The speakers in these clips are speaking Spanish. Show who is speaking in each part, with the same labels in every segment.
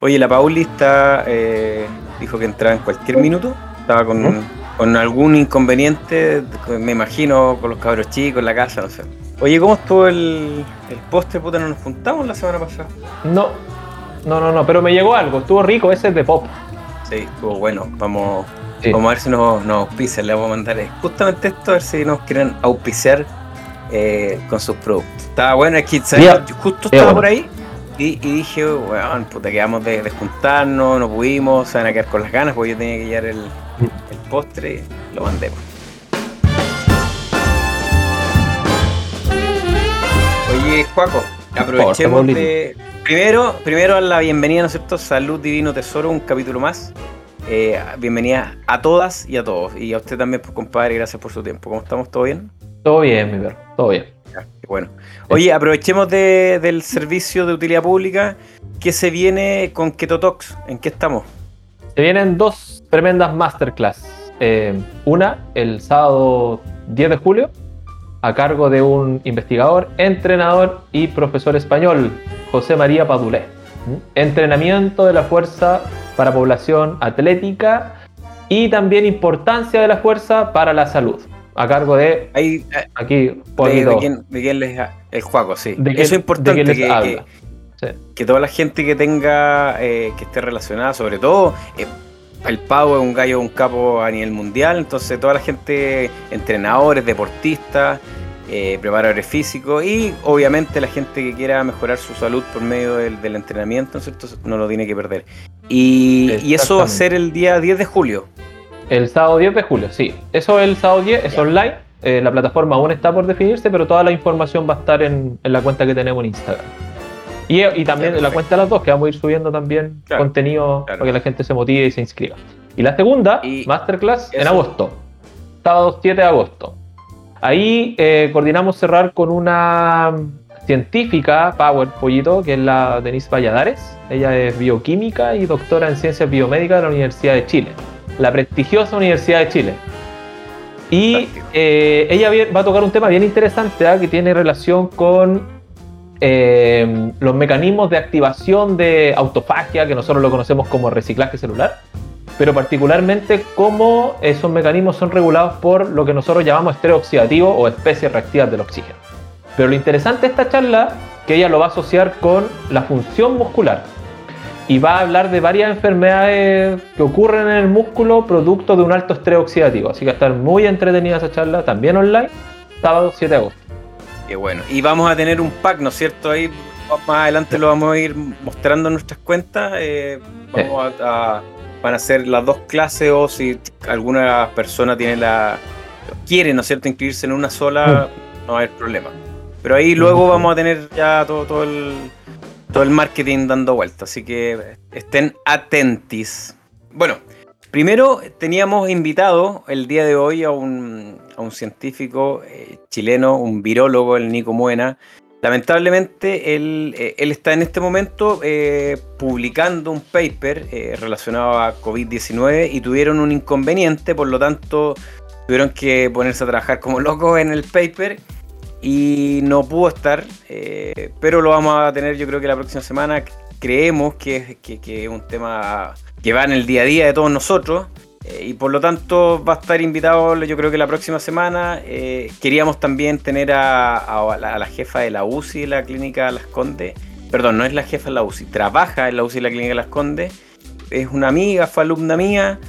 Speaker 1: Oye, la Pauli está, eh, dijo que entraba en cualquier minuto. Estaba con, con algún inconveniente, me imagino, con los cabros chicos en la casa, no sé. Oye, ¿cómo estuvo el, el postre? Puta, ¿no nos juntamos la semana pasada?
Speaker 2: No, no, no, no, pero me llegó algo, estuvo rico, ese es de pop.
Speaker 1: Sí, estuvo bueno. Vamos,
Speaker 2: Sí.
Speaker 1: vamos a ver si nos, nos auspician. Le vamos a mandar eh, justamente esto, a ver si nos quieren auspiciar eh, con sus productos. Estaba bueno, es que justo estaba por ahí y, y dije, weón, puta, quedamos de, de juntarnos, no pudimos, se van a quedar con las ganas porque yo tenía que llevar el, el postre y lo mandé. pues. Oye, Juaco, aprovechemos de. Primero, primero la bienvenida, ¿no es cierto? Salud Divino Tesoro, un capítulo más. Eh, bienvenida a todas y a todos. Y a usted también, pues, compadre, gracias por su tiempo. ¿Cómo estamos? ¿Todo bien?
Speaker 2: Todo bien, mi perro, todo bien.
Speaker 1: Qué bueno. Oye, aprovechemos de- del servicio de utilidad pública que se viene con Ketotox. ¿En qué estamos?
Speaker 2: Se vienen dos tremendas masterclass. Eh, una, el sábado 10 de julio, a cargo de un investigador, entrenador y profesor español, José María Padulé. ¿Mm? Entrenamiento de la fuerza para población atlética y también importancia de la fuerza para la salud. A cargo de,
Speaker 1: Ahí, eh,
Speaker 2: aquí,
Speaker 1: de, de quién, de quién les el Juaco, sí.
Speaker 2: de
Speaker 1: Eso es importante
Speaker 2: de
Speaker 1: que, que-
Speaker 2: Sí.
Speaker 1: que toda la gente que tenga, eh, que esté relacionada, sobre todo, eh, el Pavo es un gallo, un capo a nivel mundial, entonces toda la gente, entrenadores, deportistas, eh, preparadores físicos y obviamente la gente que quiera mejorar su salud por medio del, del entrenamiento, ¿no es cierto? No lo tiene que perder. Y, y eso va a ser el día 10 de julio.
Speaker 2: El sábado 10 de julio, sí. Eso es el sábado 10, es online. Eh, la plataforma aún está por definirse, pero toda la información va a estar en, en la cuenta que tenemos en Instagram. Y, y también en la cuenta de las dos, que vamos a ir subiendo también
Speaker 1: Claro,
Speaker 2: contenido
Speaker 1: claro.
Speaker 2: para que la gente se motive y se inscriba. Y la segunda,
Speaker 1: Y
Speaker 2: Masterclass, en agosto. Sábado 7 de agosto. Ahí eh, coordinamos cerrar con una científica, Power Pollito, que es la Denise Valladares. Ella es bioquímica y doctora en ciencias biomédicas de la Universidad de Chile, la prestigiosa Universidad de Chile. Y eh, ella va a tocar un tema bien interesante ¿ah? que tiene relación con eh, los mecanismos de activación de autofagia, que nosotros lo conocemos como reciclaje celular, pero particularmente cómo esos mecanismos son regulados por lo que nosotros llamamos estrés oxidativo o especies reactivas del oxígeno. Pero lo interesante de esta charla que ella lo va a asociar con la función muscular y va a hablar de varias enfermedades que ocurren en el músculo producto de un alto estrés oxidativo. Así que va a estar muy entretenida esa charla, también online, sábado 7 de agosto.
Speaker 1: Qué bueno. Y vamos a tener un pack, ¿no es cierto? Ahí más adelante lo vamos a ir mostrando en nuestras cuentas. eh, vamos a, a- van a ser las dos clases o si alguna persona tiene la quiere, ¿no es cierto?, inscribirse en una sola, no va a haber problema. Pero ahí luego
Speaker 2: Ujú.
Speaker 1: vamos a tener ya todo, todo el todo el marketing dando vueltas, así que estén atentis. Bueno, primero teníamos invitado el día de hoy a un, a un científico eh, chileno, un virólogo, el Nico Muena. Lamentablemente, él, eh, él está en este momento eh, publicando un paper relacionado a COVID-19 y tuvieron un inconveniente, por lo tanto, tuvieron que ponerse a trabajar como locos en el paper y no pudo estar, eh, pero lo vamos a tener yo creo que la próxima semana. Creemos que, que, que es un tema que va en el día a día de todos nosotros. eh, y por lo tanto va a estar invitado yo creo que la próxima semana. Eh, queríamos también tener a, a la, a la jefa de la UCI de la clínica Las Condes. Perdón, no es la jefa de la UCI, trabaja en la UCI de la clínica Las Condes. Es una amiga, fue alumna mía.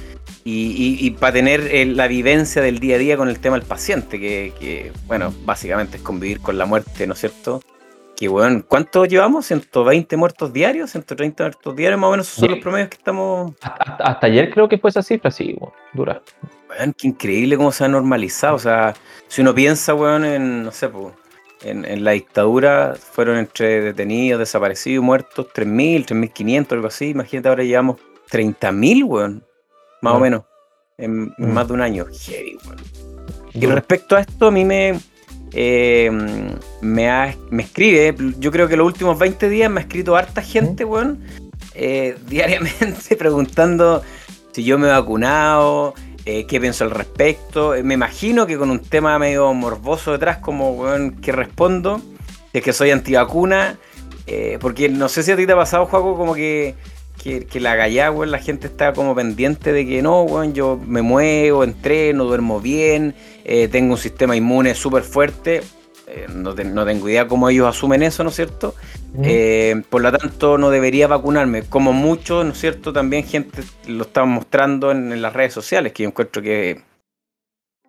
Speaker 1: Y, para tener eh, la vivencia del día a día con el tema del paciente, que, que, bueno, básicamente es convivir con la muerte, ¿no es cierto? Que bueno, ¿cuánto llevamos? ¿120 muertos diarios? ¿130 muertos diarios? Más o menos esos son
Speaker 2: Sí.
Speaker 1: los promedios que estamos
Speaker 2: Hasta, hasta- ayer creo que fue esa cifra, sí, bueno, dura.
Speaker 1: Weón, qué increíble cómo se ha normalizado. O sea, si uno piensa, weón, en, no sé, po, en, en la dictadura fueron entre detenidos, desaparecidos, muertos, 3.000, 3.500, algo así. Imagínate, ahora llevamos 30.000, weón, más o
Speaker 2: Mm.
Speaker 1: menos, en, en
Speaker 2: Mm.
Speaker 1: más de un año. Heavy, weón. Y
Speaker 2: Dura.
Speaker 1: respecto a esto, a mí me, eh, me, ha- me escribe, yo creo que los últimos 20 días me ha escrito harta gente, weón, eh, diariamente preguntando si yo me he vacunado, eh, qué pienso al respecto. Eh, me imagino que con un tema medio morboso detrás, como, weón, que respondo, si es que soy antivacuna, eh, porque no sé si a ti te ha pasado, Juaco, como que que, que la gallá, weón, la gente está como pendiente de que no, weón, yo me muevo, entreno, duermo bien, eh, tengo un sistema inmune súper fuerte. Eh, no, no, tengo idea cómo ellos asumen eso, ¿no es cierto? Eh, por lo tanto, no debería vacunarme. Como mucho, ¿no es cierto? También gente lo está mostrando en, en las redes sociales, que yo encuentro que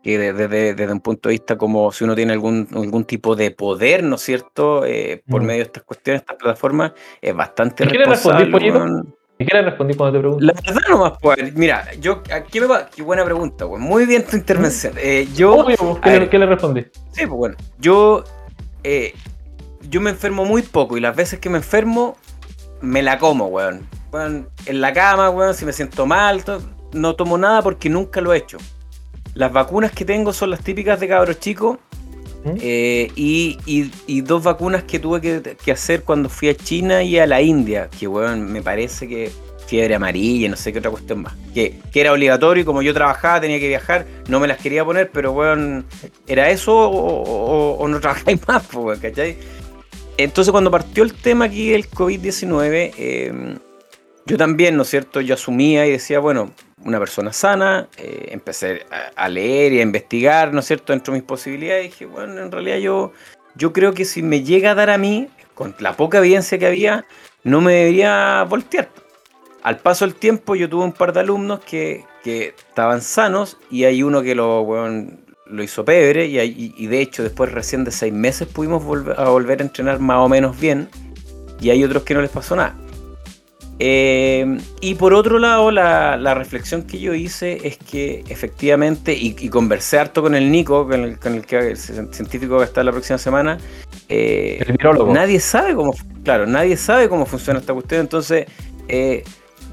Speaker 1: que desde, un punto de vista como si uno tiene algún, algún tipo de poder, ¿no es cierto?, eh, por mm. medio de estas cuestiones, estas plataformas, es bastante
Speaker 2: ¿Y responsable. ¿Y qué le respondí cuando te pregunto?
Speaker 1: La verdad nomás, pues, mira, yo, aquí me va, qué buena pregunta, pues, muy bien tu intervención. Eh, yo,
Speaker 2: pues, ¿qué, le, respondí?
Speaker 1: Sí, pues bueno, yo, eh, yo me enfermo muy poco y las veces que me enfermo, me la como, weón. en la cama, weón, si me siento mal, no tomo nada porque nunca lo he hecho. Las vacunas que tengo son las típicas de cabros chicos. ¿Mm? Eh, y, dos vacunas que tuve que, hacer cuando fui a China y a la India, que bueno, me parece que fiebre amarilla, no sé qué otra cuestión más, que, era obligatorio y como yo trabajaba, tenía que viajar, no me las quería poner, pero bueno, era eso o, no trabajáis más, pues, ¿cachai? Entonces cuando partió el tema aquí del COVID-19, eh, yo también, ¿no es cierto? Yo asumía y decía, bueno, una persona sana, eh, empecé a, leer y a investigar, ¿no es cierto?, dentro de mis posibilidades, y dije, bueno, en realidad yo, yo creo que si me llega a dar a mí, con la poca evidencia que había, no me debería voltear. Al paso del tiempo yo tuve un par de alumnos que, que estaban sanos y hay uno que lo, lo hizo pebre y, y, de hecho después recién de seis meses pudimos volver a volver a entrenar más o menos bien y hay otros que no les pasó nada. Eh, y por otro lado, la, reflexión que yo hice es que efectivamente, y, conversé harto con el Nico, con el, con el, que, científico que está la próxima semana, eh, nadie sabe cómo, claro, nadie sabe cómo funciona esta cuestión. Entonces,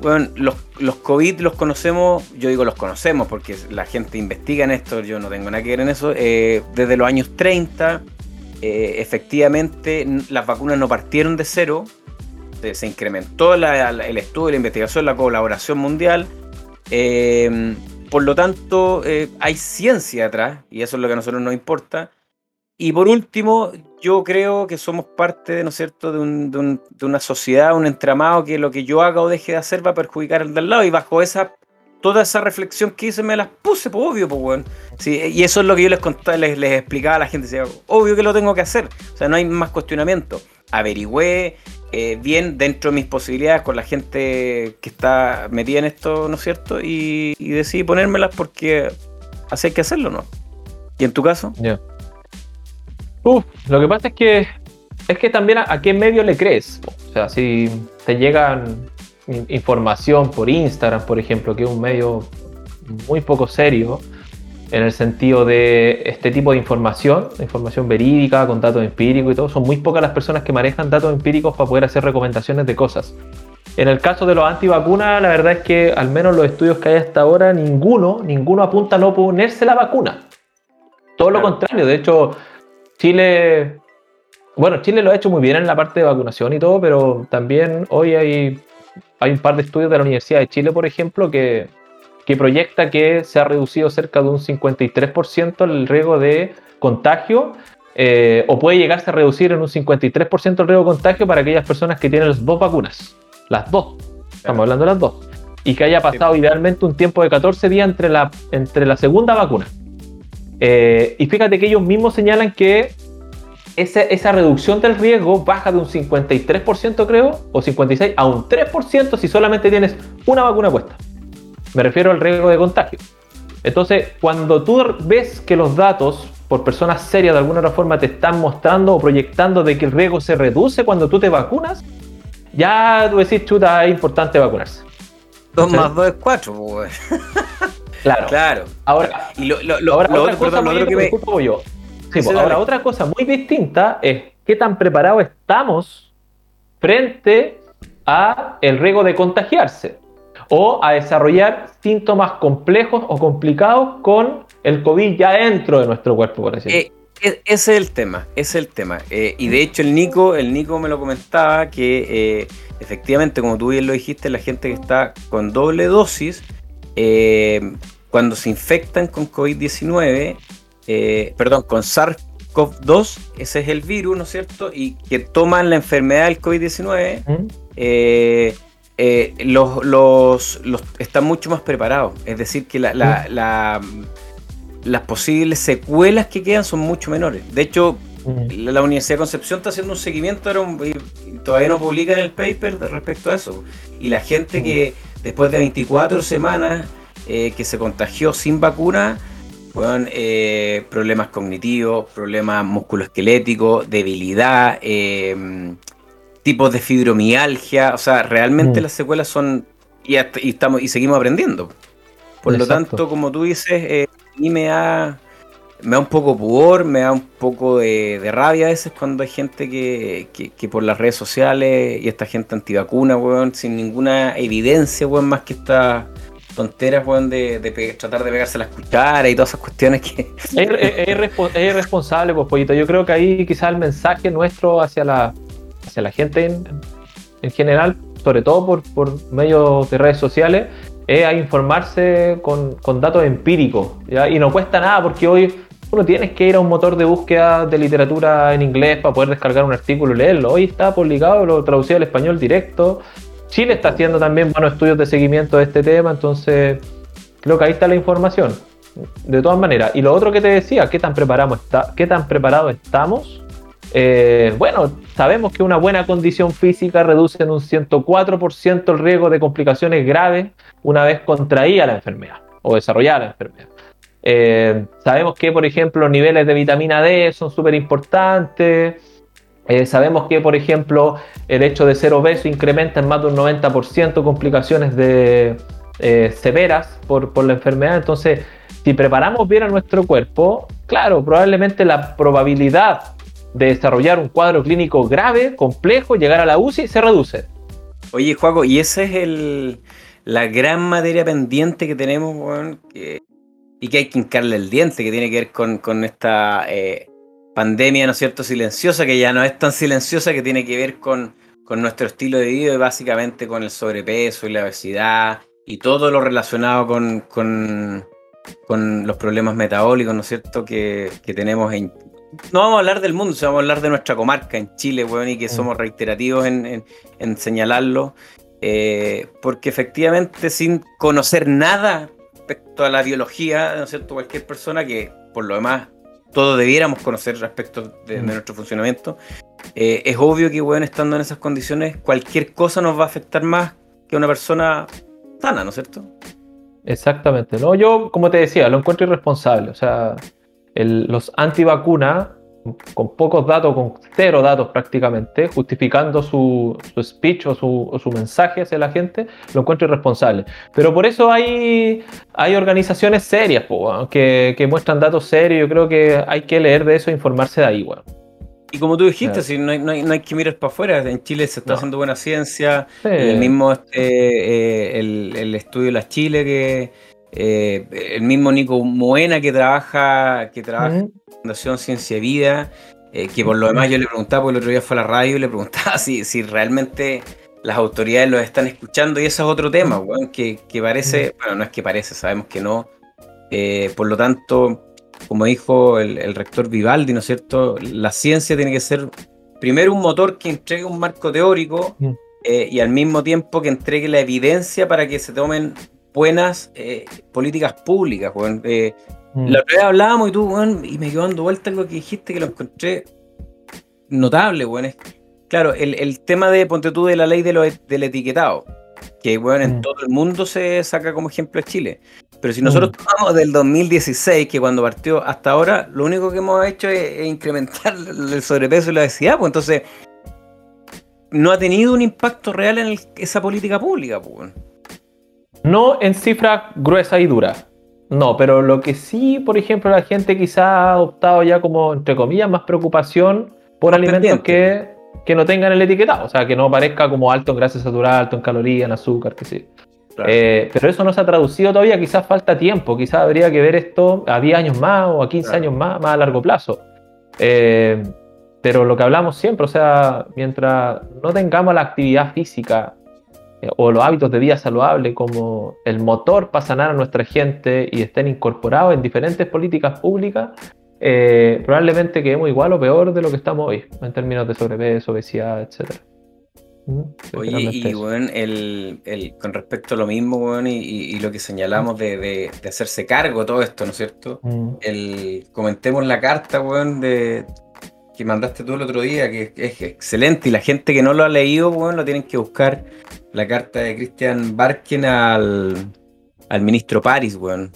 Speaker 1: bueno, eh, los, los COVID los conocemos, yo digo los conocemos porque la gente investiga en esto, yo no tengo nada que ver en eso, desde los años 30. efectivamente, las vacunas no partieron de cero, se incrementó el estudio, la investigación, la colaboración mundial. Eh, por lo tanto, eh, hay ciencia atrás, y eso es lo que a nosotros nos importa. Y por último, yo creo que somos parte, ¿no es cierto?, de, una sociedad, un entramado que lo que yo haga o deje de hacer va a perjudicar al del lado. Y bajo esa toda esa reflexión que hice me las puse, pues obvio, pues bueno. Sí, y eso es lo que yo les contaba, les, les explicaba a la gente. obvio que lo tengo que hacer. O sea, no hay más cuestionamiento. Averigüé, eh, bien dentro de mis posibilidades con la gente que está metida en esto, ¿no es cierto? Y, decidí ponérmelas porque así hay que hacerlo, ¿no? ¿Y en tu caso?
Speaker 2: Ya. lo que pasa es que es que también a, qué medio le crees. O sea, si te llegan información por Instagram, por ejemplo, que es un medio muy poco serio, en el sentido de este tipo de información, información verídica, con datos empíricos y todo, son muy pocas las personas que manejan datos empíricos para poder hacer recomendaciones de cosas. En el caso de los antivacunas, la verdad es que al menos los estudios que hay hasta ahora, ninguno, ninguno apunta a no ponerse la vacuna. Todo lo contrario, de hecho, Chile, bueno, Chile lo ha hecho muy bien en la parte de vacunación y todo, pero también hoy hay, hay un par de estudios de la Universidad de Chile, por ejemplo, que que proyecta que se ha reducido cerca de un 53% el riesgo de contagio, eh, o puede llegarse a reducir en un 53% el riesgo de contagio para aquellas personas que tienen las dos vacunas. Las dos. Estamos hablando de las dos. Y que haya pasado idealmente un tiempo de 14 días entre la, entre la segunda vacuna. Eh, y fíjate que ellos mismos señalan que esa, reducción del riesgo baja de un 53%, creo, o 56% a un 3% si solamente tienes una vacuna puesta. Me refiero al riesgo de contagio. Entonces, cuando tú ves que los datos por personas serias de alguna otra forma te están mostrando o proyectando de que el riesgo se reduce cuando tú te vacunas, ya tú decís, chuta, es importante vacunarse.
Speaker 1: 2 más 2 es 4, pues.
Speaker 2: Claro.
Speaker 1: Claro.
Speaker 2: Ahora, y lo, ahora, otra cosa yo. Sí, pues, ahora, otra cosa muy distinta es qué tan preparados estamos frente a el riesgo de contagiarse o a desarrollar síntomas complejos o complicados con el COVID ya dentro de nuestro cuerpo, por decirlo.
Speaker 1: Eh, e, ese es el tema, ese es el tema. Eh, y de hecho el Nico, el Nico me lo comentaba que eh, efectivamente, como tú bien lo dijiste, la gente que está con doble dosis, cuando se infectan con COVID-19, perdón, con SARS-CoV-2, ese es el virus, ¿no es cierto? Y que toman la enfermedad del COVID-19, eh, los, los, están mucho más preparados. Es decir, que la, la, las posibles secuelas que quedan son mucho menores. De hecho, la, Universidad de Concepción está haciendo un seguimiento y todavía no publica en el paper respecto a eso. Y la gente que después de 24 semanas eh, que se contagió sin vacuna, fueron eh, problemas cognitivos, problemas musculoesqueléticos, debilidad, eh, tipos de fibromialgia. O sea, realmente mm. las secuelas son. Y, estamos, y seguimos aprendiendo. Por lo tanto, como tú dices, a mí me da, me da un poco pudor, me da un poco de, rabia a veces cuando hay gente que, que, por las redes sociales y esta gente antivacuna, weón, sin ninguna evidencia, weón, más que estas tonteras, weón, de, tratar de pegarse las cucharas y todas esas cuestiones que...
Speaker 2: Es, irresponsable, pues, pollito. Yo creo que ahí quizás el mensaje nuestro hacia la, hacia la gente en, en general, sobre todo por, por medios de redes sociales, es a informarse con, con datos empíricos. Y no cuesta nada porque hoy uno tienes que ir a un motor de búsqueda de literatura en inglés para poder descargar un artículo y leerlo. Hoy está publicado, lo traducido al español directo. Chile está haciendo también buenos estudios de seguimiento de este tema, entonces creo que ahí está la información. De todas maneras. Y lo otro que te decía, ¿qué tan, preparamos está, qué tan preparados estamos? Eh, bueno, sabemos que una buena condición física reduce en un 104% el riesgo de complicaciones graves una vez contraída la enfermedad o desarrollada la enfermedad. Eh, sabemos que, por ejemplo, niveles de vitamina D son súper importantes. Eh, sabemos que, por ejemplo, el hecho de ser obeso incrementa en más de un 90% complicaciones de, severas por, la enfermedad. Entonces, si preparamos bien a nuestro cuerpo, claro, probablemente la probabilidad de desarrollar un cuadro clínico grave, complejo, llegar a la UCI, se reduce.
Speaker 1: Oye, Juaco, y esa es la gran materia pendiente que tenemos, y que hay que hincarle el diente, que tiene que ver con, esta eh, pandemia, ¿no es cierto?, silenciosa, que ya no es tan silenciosa, que tiene que ver con, con nuestro estilo de vida y básicamente con el sobrepeso y la obesidad y todo lo relacionado con, con, con los problemas metabólicos, ¿no es cierto?, que, que tenemos en, no vamos a hablar del mundo, sino vamos a hablar de nuestra comarca en Chile, weón, y que mm. somos reiterativos en, señalarlo. Eh, porque efectivamente, sin conocer nada respecto a la biología, ¿no es cierto? Cualquier persona que, por lo demás, todos debiéramos conocer respecto de, mm. nuestro funcionamiento, eh, es obvio que, weón, estando en esas condiciones, cualquier cosa nos va a afectar más que una persona sana, ¿no es cierto?
Speaker 2: Exactamente, ¿no? Yo, como te decía, lo encuentro irresponsable. O sea, los antivacunas, con pocos datos, con cero datos prácticamente, justificando su, speech o su, mensaje hacia la gente, lo encuentro irresponsable. Pero por eso hay, hay organizaciones serias que, muestran datos serios. Yo creo que hay que leer de eso e informarse de ahí. Bueno.
Speaker 1: Y como tú dijiste, si no, hay, no, hay, que mirar para afuera, en Chile se está haciendo buena ciencia, el mismo este, eh, el, el, estudio de la Chile que, eh, el mismo Nico Moena que trabaja, que trabaja en la Fundación Ciencia y Vida, eh, que por lo demás yo le preguntaba, porque el otro día fue a la radio y le preguntaba si, si realmente las autoridades los están escuchando, y ese es otro tema, que, parece, bueno, no es que parece, sabemos que no. Eh, por lo tanto, como dijo el, rector Vivaldi, ¿no es cierto? La ciencia tiene que ser primero un motor que entregue un marco teórico y al mismo tiempo que entregue la evidencia para que se tomen buenas eh, políticas públicas, eh, mm. La otra vez hablábamos y tú, y me quedó dando vuelta lo que dijiste que lo encontré notable, weón. Claro, el, tema de, ponte tú, de la ley de lo, del etiquetado, que, bueno, en mm. todo el mundo se saca como ejemplo de Chile. Pero si nosotros mm. tomamos del 2016, que cuando partió hasta ahora, lo único que hemos hecho es, incrementar el sobrepeso y la obesidad, pues entonces no ha tenido un impacto real en esa política pública, pues.
Speaker 2: No en cifras gruesas y duras. No, pero lo que sí, por ejemplo, la gente quizá ha optado ya como, entre comillas, más preocupación por alimentos que, que, no tengan el etiquetado. O sea, que no parezca como alto en grasa saturada, alto en calorías, en azúcar, que sí. Eh, pero eso no se ha traducido todavía, quizás falta tiempo, quizás habría que ver esto a 10 años más o a 15 años más, más a largo plazo. Eh, pero lo que hablamos siempre, o sea, mientras no tengamos la actividad física o los hábitos de vida saludable como el motor para sanar a nuestra gente y estén incorporados en diferentes políticas públicas, eh, probablemente quedemos igual o peor de lo que estamos hoy en términos de sobrepeso, obesidad, etc. Mm,
Speaker 1: Oye, y bueno, el, el- con respecto a lo mismo, weón, y, lo que señalamos de, de- de hacerse cargo todo esto, ¿no es cierto?
Speaker 2: Mm,
Speaker 1: El, comentemos la carta, weón, de, que mandaste tú el otro día, que es excelente, y la gente que no lo ha leído, weón, lo tienen que buscar. La carta de Christian Barken al, al ministro Paris, weón,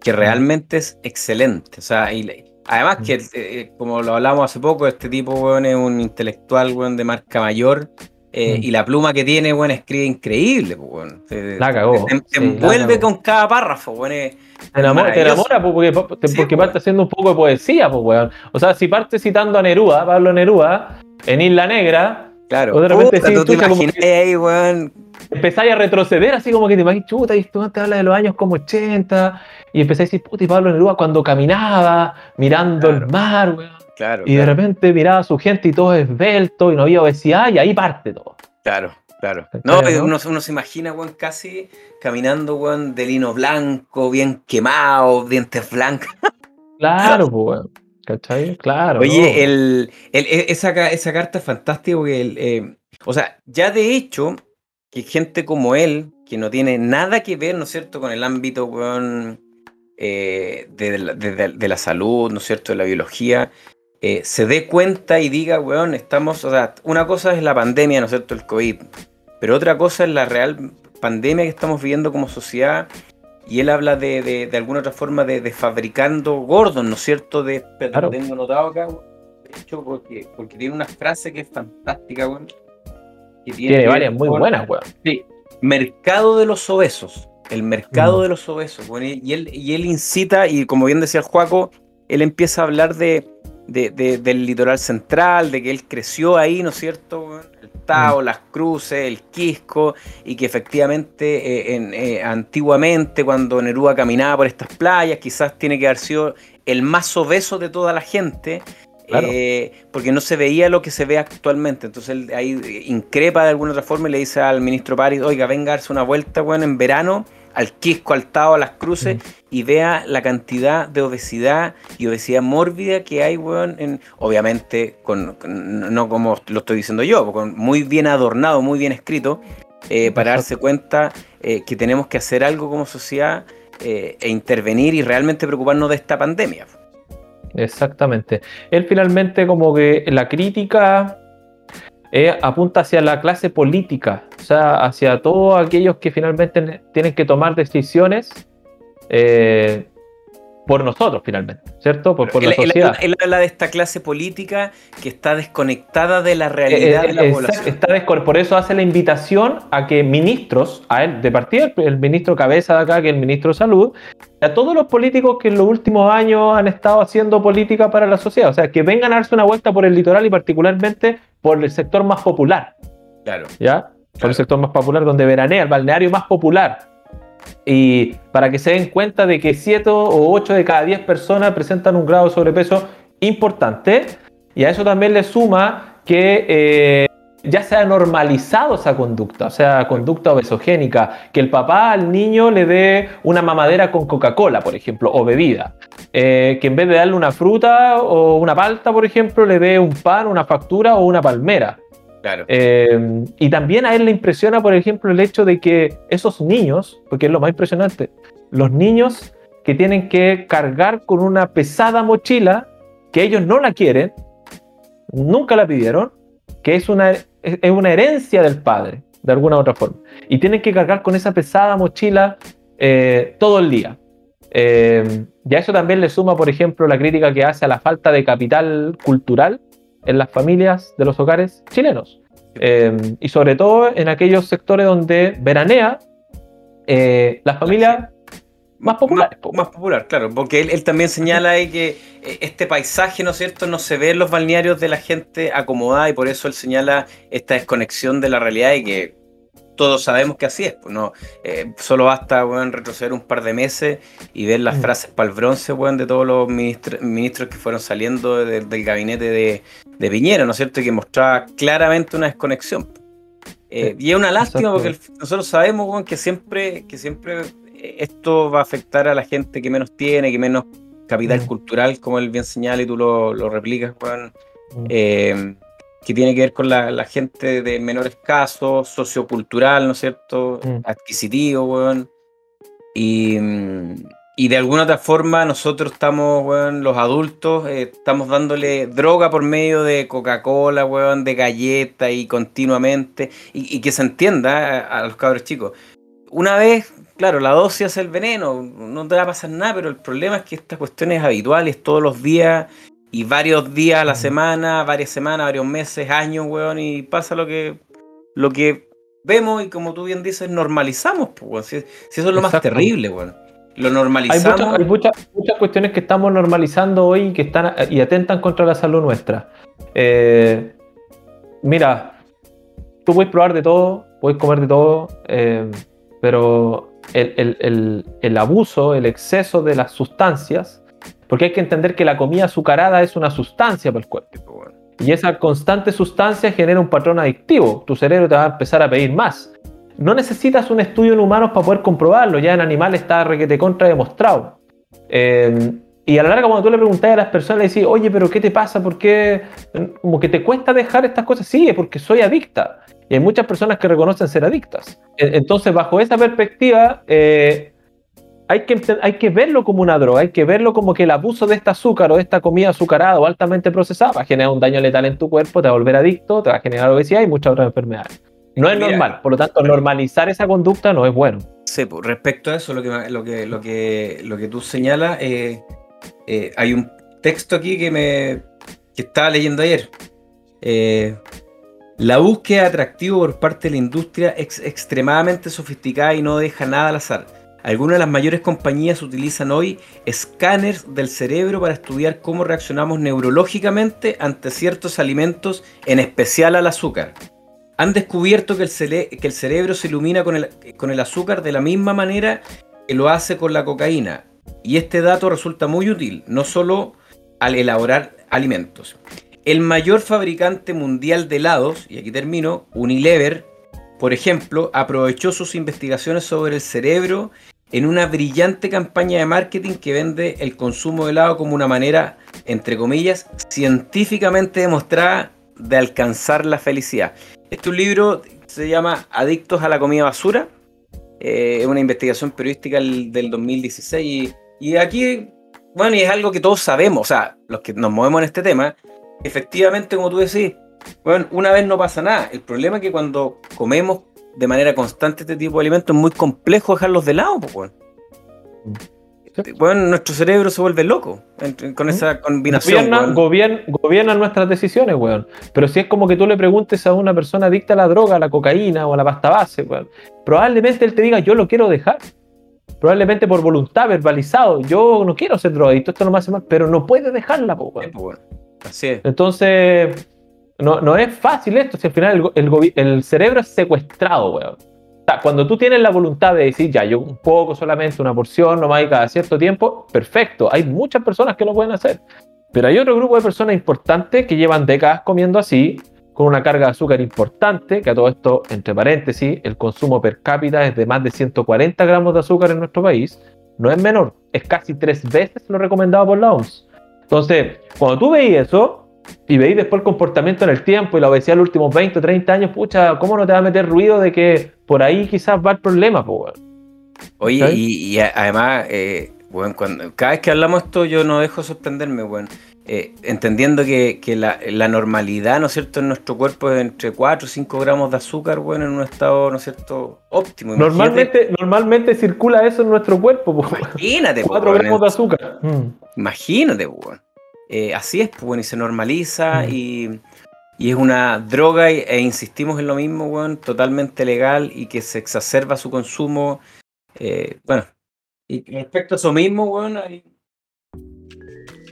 Speaker 1: que realmente es excelente. O sea, y además que, eh, eh, como lo hablamos hace poco, este tipo, weón, es un intelectual, weón, de marca mayor. Eh,
Speaker 2: Mm.
Speaker 1: Y la pluma que tiene, weón, escribe increíble, pues. Te-
Speaker 2: La cagó,
Speaker 1: Te, te
Speaker 2: sí, la
Speaker 1: envuelve
Speaker 2: cagó.
Speaker 1: con cada párrafo, weón. es-
Speaker 2: Te enamora, te
Speaker 1: Maravilloso.
Speaker 2: enamora pues, porque, porque
Speaker 1: Sí, pues.
Speaker 2: parte haciendo un poco de poesía, pues, weón. O sea, si parte citando a Neruda, Pablo Neruda, en Isla Negra,
Speaker 1: Claro.
Speaker 2: De repente
Speaker 1: Puta,
Speaker 2: sí,
Speaker 1: tú te imaginas ahí, weón.
Speaker 2: empezáis a retroceder así como que te imaginas, chuta, y tú te hablas de los años como 80, y empezáis a decir, puta, y Pablo Neruda cuando caminaba, mirando
Speaker 1: Claro.
Speaker 2: el mar, weón.
Speaker 1: Claro,
Speaker 2: Y de repente miraba a su gente y todo esbelto y no había obesidad, y ahí parte todo.
Speaker 1: claro, claro.
Speaker 2: ¿Cachai,
Speaker 1: No,
Speaker 2: no?
Speaker 1: Uno, uno se imagina, weón, casi caminando, weón, de lino blanco, bien quemado, dientes blancos.
Speaker 2: Claro, weón. ¿Cachai? Claro.
Speaker 1: Oye,
Speaker 2: ¿no?
Speaker 1: el, el- e- esa, esa carta es fantástica porque, el, eh, o sea, ya de hecho, que gente como él, que no tiene nada que ver, ¿no es cierto?, con el ámbito, weón, eh, de, la, de- de- de la salud, ¿no es cierto?, de la biología, eh, se dé cuenta y diga, weón, estamos, o sea, una cosa es la pandemia, ¿no es cierto?, el COVID, pero otra cosa es la real pandemia que estamos viviendo como sociedad. Y él habla de, de, de alguna otra forma de, de fabricando gordos, ¿no es cierto? De,
Speaker 2: Claro.
Speaker 1: lo tengo notado acá, de hecho, porque, porque tiene una frase que es fantástica, weón. que
Speaker 2: Tiene varias muy buenas, weón.
Speaker 1: Sí, mercado de los obesos. El mercado
Speaker 2: Mm.
Speaker 1: de los obesos. weón, y, y él, y él incita, y como bien decía el Juaco, él empieza a hablar de, de- de- del litoral central, de que él creció ahí, ¿no es cierto? El Tao, las cruces, el Quisco, y que efectivamente eh, en- eh, antiguamente cuando Neruda caminaba por estas playas, quizás tiene que haber sido el más obeso de toda la gente.
Speaker 2: Claro.
Speaker 1: eh, porque no se veía lo que se ve actualmente. Entonces él ahí eh, increpa de alguna otra forma y le dice al ministro París, oiga, venga a darse una vuelta, bueno, en verano, al Quisco, al Tao, a las cruces,
Speaker 2: Mm.
Speaker 1: y vea la cantidad de obesidad y obesidad mórbida que hay, weón, en, obviamente, con, con- no como lo estoy diciendo yo, con muy bien adornado, muy bien escrito, eh, para darse cuenta eh, que tenemos que hacer algo como sociedad eh, e intervenir y realmente preocuparnos de esta pandemia.
Speaker 2: Exactamente. Él finalmente como que la crítica eh, apunta hacia la clase política, o sea, hacia todos aquellos que finalmente ne- tienen que tomar decisiones eh, por nosotros finalmente, ¿cierto? Por, por la
Speaker 1: él, él-
Speaker 2: sociedad.
Speaker 1: él habla de esta clase política que está desconectada de la realidad
Speaker 2: Eh,
Speaker 1: de la población.
Speaker 2: está por eso hace la invitación a que ministros, a él de partida, el, el ministro cabeza de acá, que es el ministro de Salud, a todos los políticos que en los últimos años han estado haciendo política para la sociedad, o sea, que vengan a darse una vuelta por el litoral y particularmente por el sector más popular,
Speaker 1: Claro,
Speaker 2: ¿ya? Por
Speaker 1: Claro.
Speaker 2: el sector más popular donde veranea, el balneario más popular. Y para que se den cuenta de que 7 o 8 de cada 10 personas presentan un grado de sobrepeso importante. Y a eso también le suma que eh, ya se ha normalizado esa conducta, o sea, conducta obesogénica, que el papá al niño le dé una mamadera con Coca-Cola, por ejemplo, o bebida. Eh, que en vez de darle una fruta o una palta, por ejemplo, le dé un pan, una factura o una palmera.
Speaker 1: claro.
Speaker 2: Eh, y también a él le impresiona, por ejemplo, el hecho de que esos niños, porque es lo más impresionante, los niños que tienen que cargar con una pesada mochila, que ellos no la quieren, nunca la pidieron, que es una, es una herencia del padre, de alguna u otra forma. Y tienen que cargar con esa pesada mochila eh, todo el día. Eh, y a eso también le suma, por ejemplo, la crítica que hace a la falta de capital cultural en las familias de los hogares chilenos. Eh, y sobre todo en aquellos sectores donde veranea las familias más populares. po.
Speaker 1: Más popular, claro, porque él, él también señala ahí que eh, este paisaje, ¿no es cierto?, no se ve en los balnearios de la gente acomodada y por eso él señala esta desconexión de la realidad y que todos sabemos que así es. Pues, no, Eh, solo basta weón, retroceder un par de meses y ver las
Speaker 2: Mm.
Speaker 1: frases para el bronce de todos los ministr- ministros que fueron saliendo de- del gabinete de, de Piñera, ¿no es cierto?, y que mostraba claramente una desconexión. Eh, y es una lástima porque el- nosotros sabemos que siempre, que siempre esto va a afectar a la gente que menos tiene, que menos capital
Speaker 2: Mm.
Speaker 1: cultural, como él bien señala y tú lo, lo replicas, weón.
Speaker 2: Mm.
Speaker 1: Eh, que tiene que ver con la, gente de menor escaso, sociocultural, ¿no es cierto?
Speaker 2: Mm.
Speaker 1: Adquisitivo, weón. Y, y de alguna otra forma nosotros estamos, weón, los adultos, eh, estamos dándole droga por medio de Coca-Cola, weón, de galleta y continuamente, y, y que se entienda a, a los cabros chicos. Una vez, claro, la dosis es el veneno, no te va a pasar nada, pero el problema es que estas cuestiones habituales todos los días y varios días a la
Speaker 2: Mm.
Speaker 1: semana, varias semanas, varios meses, años, weón, y pasa lo que, lo que vemos y como tú bien dices, normalizamos, pues, weón. Si, si eso es lo más terrible, weón. Lo
Speaker 2: Hay,
Speaker 1: normalizamos.
Speaker 2: muchas, hay muchas, muchas cuestiones que estamos normalizando hoy y que están y atentan contra la salud nuestra. Eh, mira, tú puedes probar de todo, puedes comer de todo, eh, pero el, el- el- el abuso, el exceso de las sustancias, porque hay que entender que la comida azucarada es una sustancia para el cuerpo. Y esa constante sustancia genera un patrón adictivo. Tu cerebro te va a empezar a pedir más. No necesitas un estudio en humanos para poder comprobarlo. Ya en animales está requete contra demostrado. Eh, y a la larga, cuando tú le preguntas a las personas, le decís, oye, pero ¿qué te pasa? ¿Por qué? Como que te cuesta dejar estas cosas. Sí, es porque soy adicta. Y hay muchas personas que reconocen ser adictas. E- Entonces, bajo esa perspectiva, eh, hay que, hay que verlo como una droga, hay que verlo como que el abuso de este azúcar o de esta comida azucarada o altamente procesada va a generar un daño letal en tu cuerpo, te va a volver adicto, te va a generar obesidad y muchas otras enfermedades. No es
Speaker 1: Mira.
Speaker 2: normal, por lo tanto, normalizar esa conducta no es bueno.
Speaker 1: Sí, pues, respecto a eso, lo que, lo que, lo que, lo que tú señalas, eh, eh, hay un texto aquí que me que estaba leyendo ayer. Eh, la búsqueda de atractivo por parte de la industria es extremadamente sofisticada y no deja nada al azar. Algunas de las mayores compañías utilizan hoy escáneres del cerebro para estudiar cómo reaccionamos neurológicamente ante ciertos alimentos, en especial al azúcar. Han descubierto que el, que el cerebro se ilumina con el, con el azúcar de la misma manera que lo hace con la cocaína. Y este dato resulta muy útil, no solo al elaborar alimentos. El mayor fabricante mundial de helados, y aquí termino, Unilever, por ejemplo, aprovechó sus investigaciones sobre el cerebro en una brillante campaña de marketing que vende el consumo de helado como una manera, entre comillas, científicamente demostrada de alcanzar la felicidad. Este un libro se llama Adictos a la comida basura. eh, Es una investigación periodística del, del 2016. Y, y aquí, bueno, y es algo que todos sabemos, o sea, los que nos movemos en este tema, efectivamente, como tú decís, bueno, una vez no pasa nada. El problema es que cuando comemos de manera constante este tipo de alimentos es muy complejo dejarlos de lado, pues.
Speaker 2: Sí.
Speaker 1: Bueno, nuestro cerebro se vuelve loco con esa combinación.
Speaker 2: Gobiernan nuestras decisiones, weón. Pero si es como que tú le preguntes a una persona adicta a la droga, a la cocaína o a la pasta base, weón, probablemente él te diga, yo lo quiero dejar. Probablemente por voluntad, verbalizado. Yo no quiero ser drogadicto, esto no me hace mal, pero no puede dejarla, po, weón.
Speaker 1: Sí, pues, weón.
Speaker 2: Entonces, no, no es fácil esto, si al final el, el el cerebro es secuestrado, weón. O sea, cuando tú tienes la voluntad de decir, ya, yo un poco solamente, una porción, nomás y cada cierto tiempo, perfecto. Hay muchas personas que lo pueden hacer. Pero hay otro grupo de personas importantes que llevan décadas comiendo así, con una carga de azúcar importante, que a todo esto, entre paréntesis, el consumo per cápita es de más de 140 gramos de azúcar en nuestro país. No es menor, es casi tres veces lo recomendado por la OMS. Entonces, cuando tú veis eso y veis después el comportamiento en el tiempo y la obesidad en los últimos 20 o 30 años, pucha, ¿cómo no te va a meter ruido de que por ahí quizás va el problema, po, weón?
Speaker 1: Oye, y, además, eh, bueno, cuando, cada vez que hablamos esto, yo no dejo de sorprenderme, bueno, eh, entendiendo que, que la, la normalidad, ¿no es cierto?, en nuestro cuerpo es entre 4 o 5 gramos de azúcar, bueno, en un estado, ¿no es cierto?, óptimo. Imagínate-
Speaker 2: Normalmente, normalmente circula eso en nuestro cuerpo, po.
Speaker 1: Imagínate, po,
Speaker 2: 4
Speaker 1: weón,
Speaker 2: gramos de azúcar. Mm.
Speaker 1: Imagínate, weón. Eh, así es, bueno, y se normaliza y, y es una droga e insistimos en lo mismo, weón, totalmente legal y que se exacerba su consumo. eh, bueno, y respecto a eso mismo, weón, hay,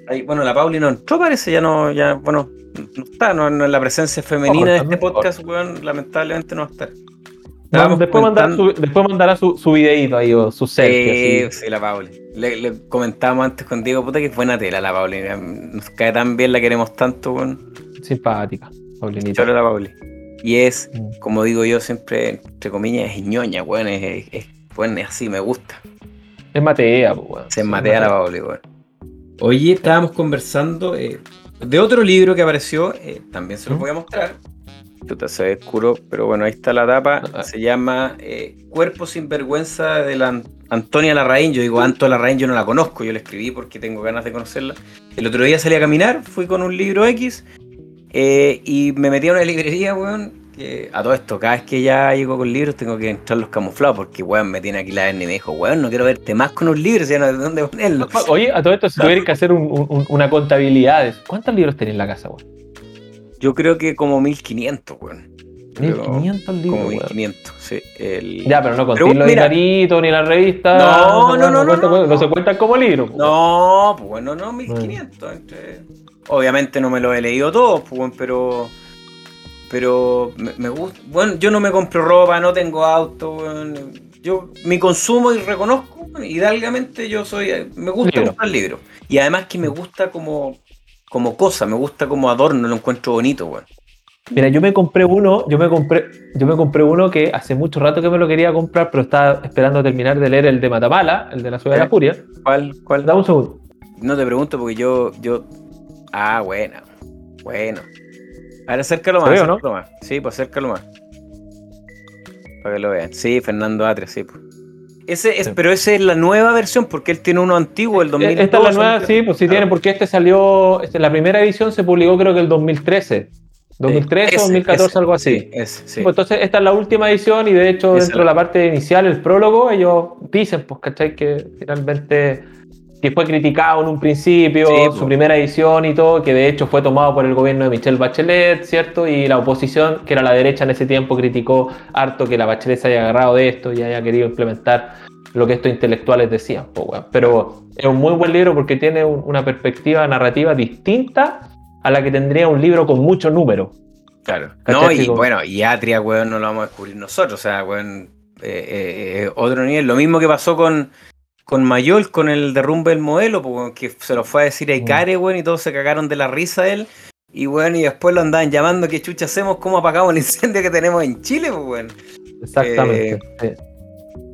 Speaker 1: hay- bueno, la Pauli no entró, parece, ya no, ya, bueno, no está, no, no- la presencia femenina de este podcast, weón, lamentablemente no va a estar.
Speaker 2: Después, mandará su, después mandará su, su videíto ahí o su selfie.
Speaker 1: Sí,
Speaker 2: así.
Speaker 1: sí, la Pauli. Le, le comentábamos antes con Diego, puta que es buena tela la Pauli. Nos cae tan bien, la queremos tanto, weón.
Speaker 2: Simpática, Paulinita.
Speaker 1: Chora la Pauli. Y es,
Speaker 2: Mm.
Speaker 1: como digo yo siempre, entre comillas, es ñoña, weón. Es, es, es- weón, es así, me gusta.
Speaker 2: Es Matea, weón.
Speaker 1: Se matea la Pauli, weón. Oye, estábamos conversando, eh, de otro libro que apareció, eh, también se los voy a mostrar. Puta, se ve oscuro, pero bueno, ahí está la tapa.
Speaker 2: Ah.
Speaker 1: Se llama eh, Cuerpo sin vergüenza de la An- Antonia Larraín. Yo digo, Anto Larraín yo no la conozco, yo la escribí porque tengo ganas de conocerla. El otro día salí a caminar, fui con un libro X eh, y me metí a una librería, weón. Que a todo esto, cada vez que ya llego con libros tengo que entrar los camuflados porque, weón, me tiene aquí la hernia y me dijo, weón, no quiero verte más con un libro, ya no sé dónde ponerlos.
Speaker 2: Oye, a todo esto, si tuvieras que hacer un- un- una contabilidad, ¿cuántos libros tenés en la casa, weón?
Speaker 1: Yo creo que como 1500, weón. Creo
Speaker 2: 1500 libros,
Speaker 1: Como
Speaker 2: weón.
Speaker 1: 1500, sí. El...
Speaker 2: Ya, pero no contéis los
Speaker 1: mira.
Speaker 2: diaritos ni la revista.
Speaker 1: No, no, no, no,
Speaker 2: cuenta-
Speaker 1: no, no.
Speaker 2: se cuentan como libros. po.
Speaker 1: No, pues bueno, no, 1500. entre- Obviamente no me lo he leído todo, pues bueno, pero. Pero me, me gusta. Bueno, yo no me compro ropa, no tengo auto, weón. Yo, mi consumo y reconozco, hidalgamente yo soy. Me gusta
Speaker 2: Libro.
Speaker 1: comprar libros. Y además que me gusta como. Como cosa, me gusta como adorno, lo encuentro bonito, weón.
Speaker 2: Mira, yo me compré uno, yo me compré, yo me compré uno que hace mucho rato que me lo quería comprar, pero estaba esperando terminar de leer el de Matamala, el de la ciudad de
Speaker 1: ¿Eh?
Speaker 2: la furia.
Speaker 1: ¿Cuál? ¿Cuál?
Speaker 2: Dame un segundo.
Speaker 1: No te pregunto porque yo. yo... Ah. Bueno. A ver, acércalo más.
Speaker 2: ¿Se ve o no?
Speaker 1: acércalo más. Sí, pues acércalo más. Para que lo vean. Sí, Fernando Atria, sí. pues. Ese es,
Speaker 2: Sí.
Speaker 1: Pero esa es la nueva versión porque él tiene uno antiguo, el 2002.
Speaker 2: Esta es la nueva, sí, pues sí
Speaker 1: Claro.
Speaker 2: tiene, porque este salió, este, la primera edición se publicó creo que el 2013. 2013
Speaker 1: Ese,
Speaker 2: o 2014,
Speaker 1: ese,
Speaker 2: algo así.
Speaker 1: Sí, ese, sí.
Speaker 2: Pues entonces esta es la última edición y de hecho dentro de
Speaker 1: la-
Speaker 2: la parte inicial, el prólogo, ellos dicen, pues, ¿cachai? Que finalmente que fue criticado en un principio,
Speaker 1: Sí,
Speaker 2: su
Speaker 1: pues.
Speaker 2: primera edición y todo, que de hecho fue tomado por el gobierno de Michelle Bachelet, ¿cierto? Y la oposición, que era la derecha en ese tiempo, criticó harto que la Bachelet se haya agarrado de esto y haya querido implementar lo que estos intelectuales decían, pues, weón. Pero es un muy buen libro porque tiene un- una perspectiva narrativa distinta a la que tendría un libro con mucho número.
Speaker 1: Claro. No, y bueno, y Atria, weón, no lo vamos a descubrir nosotros. O sea, weón, eh, eh, eh, otro nivel. Lo mismo que pasó con, con Mayol, con el derrumbe del modelo, pues, weón, que se lo fue a decir a
Speaker 2: Mm.
Speaker 1: Icare, weón, y todos se cagaron de la risa de él. Y weón, y después lo andaban llamando, ¿qué chucha hacemos? ¿Cómo apagamos el incendio que tenemos en Chile, pues, weón?
Speaker 2: Exactamente. sí.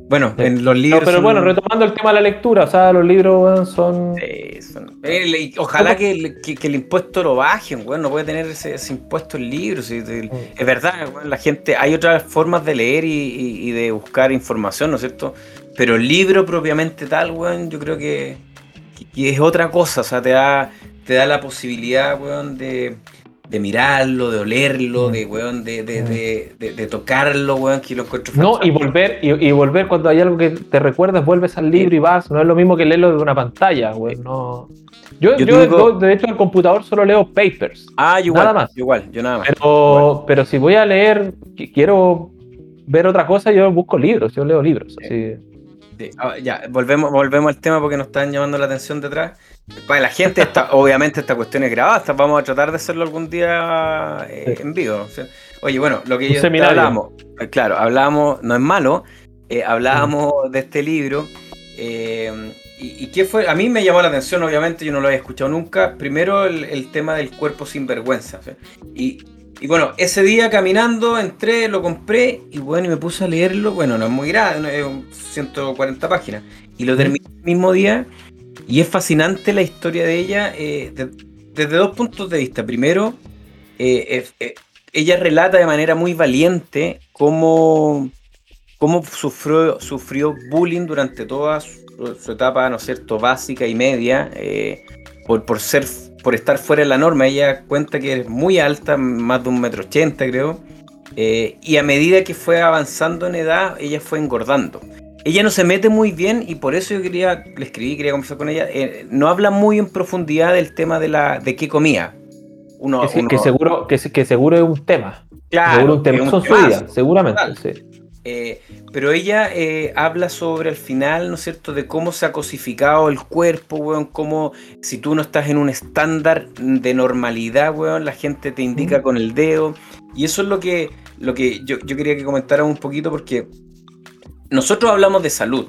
Speaker 1: Bueno,
Speaker 2: Sí.
Speaker 1: en los
Speaker 2: No,
Speaker 1: libros.
Speaker 2: pero
Speaker 1: son-
Speaker 2: bueno, retomando el tema de la lectura, o sea, los libros weón, son.
Speaker 1: Sí, son- eh, ojalá que, el- que- que el impuesto lo bajen, weón. No puede tener ese, ese impuesto en libros. sí. Es verdad, weón, la gente. Hay otras formas de leer y, y- y de buscar información, ¿no es cierto? Pero el libro propiamente tal, weón, yo creo que, es otra cosa. O sea, te da, te da la posibilidad, weón, de, de mirarlo, de olerlo,
Speaker 2: Mm.
Speaker 1: de, weón, de, de,
Speaker 2: Mm.
Speaker 1: de- de- de tocarlo, weón, que lo encuentro
Speaker 2: No, y volver, y, y volver cuando hay algo que te recuerdas, vuelves al libro y vas. No es lo mismo que leerlo de una pantalla, güey. No. Yo,
Speaker 1: Yo
Speaker 2: yo,
Speaker 1: tengo-
Speaker 2: de hecho, en el computador solo leo papers.
Speaker 1: Ah, igual,
Speaker 2: nada más.
Speaker 1: igual, yo nada más.
Speaker 2: Pero, pero si voy a leer, quiero ver otra cosa, yo busco libros, yo leo libros. así.
Speaker 1: Sí, ah, ya, volvemos, volvemos al tema porque nos están llamando la atención detrás. Para la gente, esta- obviamente esta cuestión es grabada, esta- vamos a tratar de hacerlo algún día eh, en vivo. Oye, bueno, lo que yo hablábamos, eh, claro, hablábamos, no es malo, eh, hablábamos de este libro. eh, y, y qué fue? A mí me llamó la atención, obviamente, yo no lo había escuchado nunca. Primero el, el tema del cuerpo sin vergüenza. Y, y bueno, ese día caminando entré, lo compré y bueno, y me puse a leerlo. Bueno, no es muy grande, no es un 140 páginas. Y lo terminé el mismo día. Y es fascinante la historia de ella eh, de- desde dos puntos de vista. Primero, eh, eh, ella relata de manera muy valiente cómo, cómo sufrió, sufrió bullying durante toda su, su etapa, ¿no es cierto?, básica y media, eh, por, por ser por estar fuera de la norma. Ella cuenta que es muy alta, más de un metro ochenta, creo. eh, y a medida que fue avanzando en edad, ella fue engordando. Ella no se mete muy bien y por eso yo quería, le escribí, quería conversar con ella. eh, no habla muy en profundidad del tema de la de qué comía. Uno,
Speaker 2: que, se-
Speaker 1: uno-
Speaker 2: que seguro, que, que seguro es un tema.
Speaker 1: claro,
Speaker 2: seguro un tema. Son su vida, seguramente. Sí.
Speaker 1: Eh, pero ella eh, habla sobre al final, ¿no es cierto?, de cómo se ha cosificado el cuerpo, weón, cómo si tú no estás en un estándar de normalidad, weón, la gente te indica con el dedo. Y eso es lo que, lo que yo, yo quería que comentáramos un poquito porque nosotros hablamos de salud.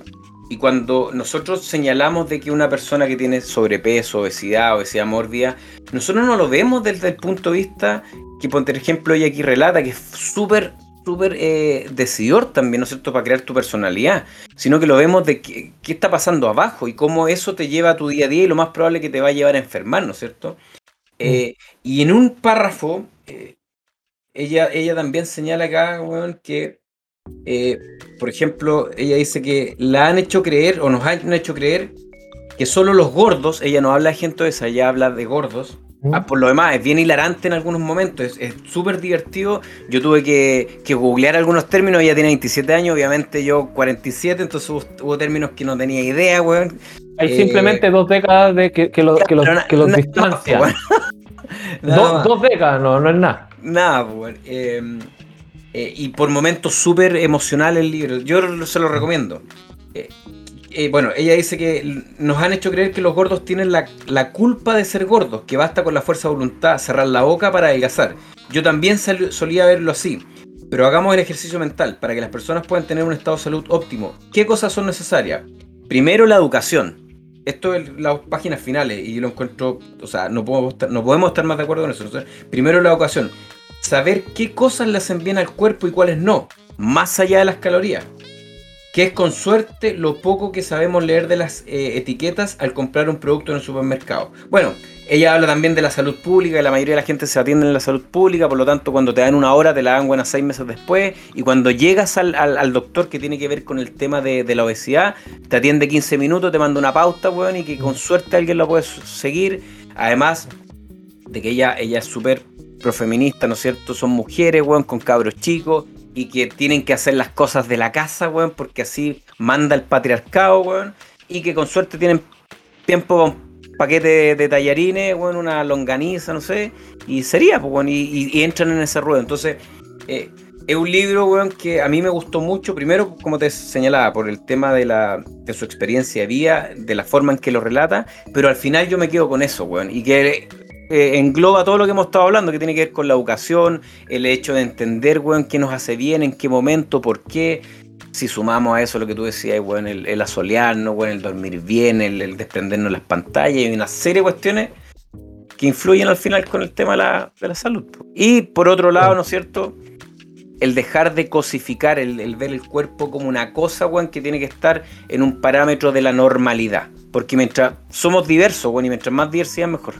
Speaker 1: Y cuando nosotros señalamos de que una persona que tiene sobrepeso, obesidad, obesidad mórbida, nosotros no lo vemos desde el punto de vista que, por ejemplo, ella aquí relata que es súper, súper eh, decidor también, ¿no es cierto?, para crear tu personalidad, sino que lo vemos de qué, qué está pasando abajo y cómo eso te lleva a tu día a día y lo más probable que te va a llevar a enfermar, ¿no es cierto? Eh, y en un párrafo, eh, ella, ella también señala acá, weón, que, eh, por ejemplo, ella dice que la han hecho creer, o nos han hecho creer, que solo los gordos, ella no habla de gente esa, ella habla de gordos.
Speaker 2: Mm.
Speaker 1: Ah, por lo demás, es bien hilarante en algunos momentos, es súper divertido. Yo tuve que, que googlear algunos términos, ella tiene 27 años, obviamente yo 47, entonces hubo, hubo términos que no tenía idea, weón.
Speaker 2: Hay
Speaker 1: Eh,
Speaker 2: simplemente dos décadas de que, que, lo- que los,
Speaker 1: na-
Speaker 2: los
Speaker 1: no,
Speaker 2: Do-
Speaker 1: más.
Speaker 2: dos décadas, no, no es nada.
Speaker 1: Nada, pues, weón. Eh, eh, y por momentos súper emocional el libro. Yo se lo recomiendo. Eh, bueno, ella dice que nos han hecho creer que los gordos tienen la, la culpa de ser gordos, que basta con la fuerza de voluntad cerrar la boca para adelgazar. Yo también solía verlo así. Pero hagamos el ejercicio mental para que las personas puedan tener un estado de salud óptimo. ¿Qué cosas son necesarias? Primero, la educación. Esto es las páginas finales y yo lo encuentro, o sea, no podemos estar, no podemos estar más de acuerdo con eso. Primero, la educación. Saber qué cosas le hacen bien al cuerpo y cuáles no, más allá de las calorías. Que es con suerte lo poco que sabemos leer de las eh, etiquetas al comprar un producto en el supermercado. Bueno, ella habla también de la salud pública, y la mayoría de la gente se atiende en la salud pública, por lo tanto cuando te dan una hora te la dan buenas seis meses después, y cuando llegas al, al- al doctor que tiene que ver con el tema de, de la obesidad, te atiende 15 minutos, te manda una pauta, weón, y que con suerte alguien la puede seguir. Además de que ella, ella es súper profeminista, ¿no es cierto? Son mujeres, weón, con cabros chicos, y que tienen que hacer las cosas de la casa, weón, porque así manda el patriarcado, weón, y que con suerte tienen tiempo paquete de, tallarines, weón, una longaniza, no sé, y sería, pues, weón, y entran en ese ruedo. Entonces, eh, es un libro, weón, que a mí me gustó mucho, primero, como te señalaba, por el tema de, la, de su experiencia de vida, de la forma en que lo relata, pero al final yo me quedo con eso, weón, y que eh, engloba todo lo que hemos estado hablando, que tiene que ver con la educación, el hecho de entender, weón, qué nos hace bien, en qué momento, por qué. Si sumamos a eso lo que tú decías, weón, el, el asolearnos, el dormir bien, el, el desprendernos de las pantallas y una serie de cuestiones que influyen al final con el tema de la, salud. Y por otro lado, ¿no es cierto? El dejar de cosificar, el, el ver el cuerpo como una cosa, weón, que tiene que estar en un parámetro de la normalidad. Porque mientras somos diversos, weón, y mientras más diversidad, mejor.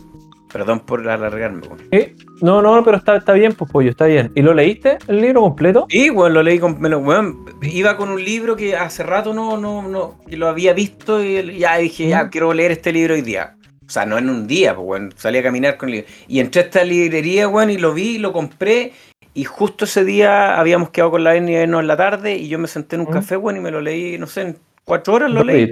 Speaker 1: Perdón por alargarme, weón.
Speaker 2: ¿Eh? No, no, pero está, está bien, pues pollo, está bien. ¿Y lo leíste el libro completo?
Speaker 1: Sí, weón, lo leí lo- weón, iba con un libro que hace rato no, no, no, que lo había visto y ya dije, ya quiero leer este libro hoy día. O sea, no en un día, pues, weón, salí a caminar con el libro. Y entré a esta librería, weón, y lo vi, lo compré. Y justo ese día habíamos quedado con la a vernos en la tarde y yo me senté en un
Speaker 2: Mm.
Speaker 1: café, weón, y me lo leí, no sé, en cuatro horas lo leí.